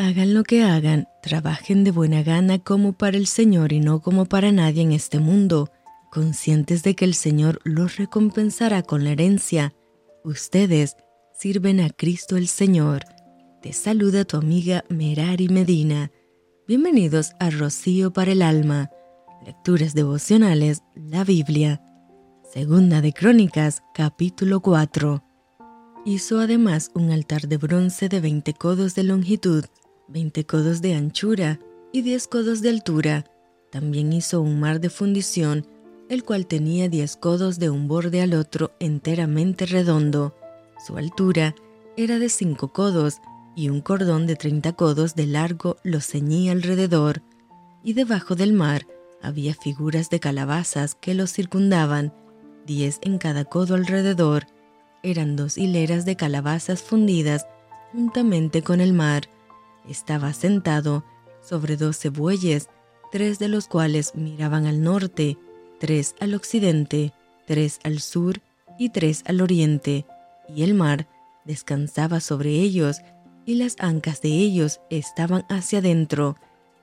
Hagan lo que hagan, trabajen de buena gana como para el Señor y no como para nadie en este mundo, conscientes de que el Señor los recompensará con la herencia. Ustedes sirven a Cristo el Señor. Te saluda tu amiga Merari Medina. Bienvenidos a Rocío para el Alma. Lecturas devocionales, la Biblia. Segunda de Crónicas, capítulo 4. Hizo además un altar de bronce de 20 codos de longitud 20 codos de anchura y 10 codos de altura. También hizo un mar de fundición, el cual tenía 10 codos de un borde al otro enteramente redondo. Su altura era de 5 codos y un cordón de 30 codos de largo lo ceñía alrededor. Y debajo del mar había figuras de calabazas que lo circundaban, 10 en cada codo alrededor. Eran dos hileras de calabazas fundidas juntamente con el mar estaba sentado sobre doce bueyes, tres de los cuales miraban al norte, tres al occidente, tres al sur y tres al oriente, y el mar descansaba sobre ellos, y las ancas de ellos estaban hacia adentro,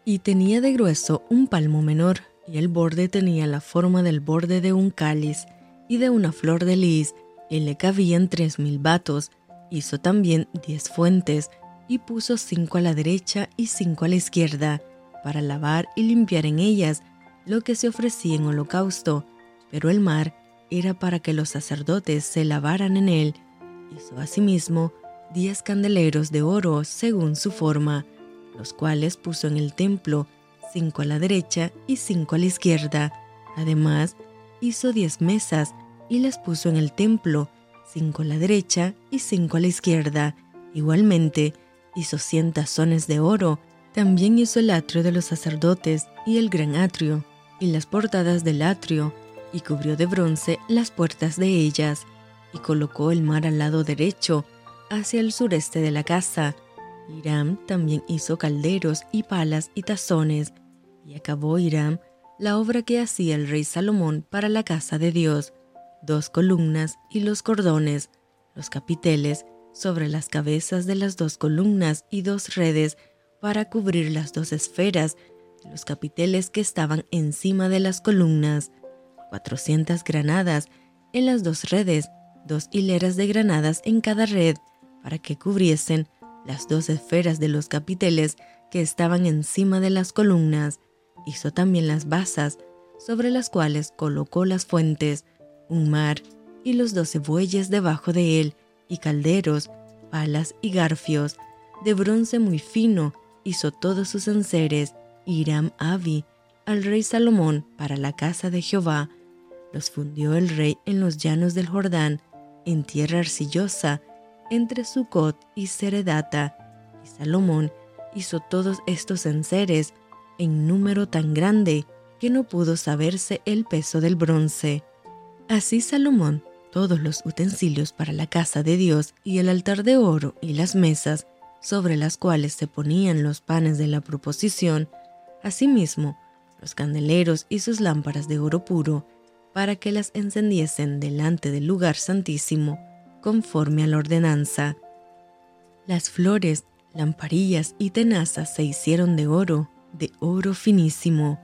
y tenía de grueso un palmo menor, y el borde tenía la forma del borde de un cáliz y de una flor de lis, y le cabían tres mil vatos. Hizo también diez fuentes, y puso cinco a la derecha y cinco a la izquierda, para lavar y limpiar en ellas lo que se ofrecía en holocausto, pero el mar era para que los sacerdotes se lavaran en él. Hizo asimismo diez candeleros de oro según su forma, los cuales puso en el templo, cinco a la derecha y cinco a la izquierda. Además, hizo diez mesas y las puso en el templo, cinco a la derecha y cinco a la izquierda. Igualmente, hizo cien tazones de oro, también hizo el atrio de los sacerdotes y el gran atrio, y las portadas del atrio, y cubrió de bronce las puertas de ellas, y colocó el mar al lado derecho, hacia el sureste de la casa. Hiram también hizo calderos y palas y tazones, y acabó Hiram la obra que hacía el rey Salomón para la casa de Dios, dos columnas y los cordones, los capiteles sobre las cabezas de las dos columnas y dos redes para cubrir las dos esferas de los capiteles que estaban encima de las columnas, 400 granadas en las dos redes, dos hileras de granadas en cada red, para que cubriesen las dos esferas de los capiteles que estaban encima de las columnas. Hizo también las basas, sobre las cuales colocó las fuentes, un mar y los doce bueyes debajo de él, y calderos, palas y garfios, de bronce muy fino, hizo todos sus enseres Hiram Abi al rey Salomón para la casa de Jehová. Los fundió el rey en los llanos del Jordán, en tierra arcillosa, entre Sucot y Seredata. Y Salomón hizo todos estos enseres en número tan grande que no pudo saberse el peso del bronce. Así Salomón todos los utensilios para la casa de Dios y el altar de oro y las mesas sobre las cuales se ponían los panes de la proposición, asimismo los candeleros y sus lámparas de oro puro, para que las encendiesen delante del lugar santísimo, conforme a la ordenanza. Las flores, lamparillas y tenazas se hicieron de oro, de oro finísimo.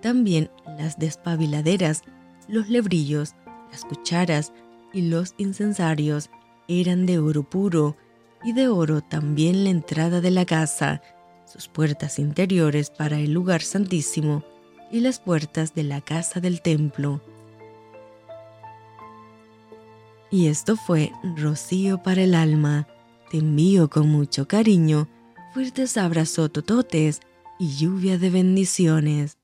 También las despabiladeras, los lebrillos, las cucharas, y los incensarios eran de oro puro, y de oro también la entrada de la casa, sus puertas interiores para el lugar santísimo y las puertas de la casa del templo. Y esto fue rocío para el alma. Te envío con mucho cariño, fuertes abrazos tototes y lluvia de bendiciones.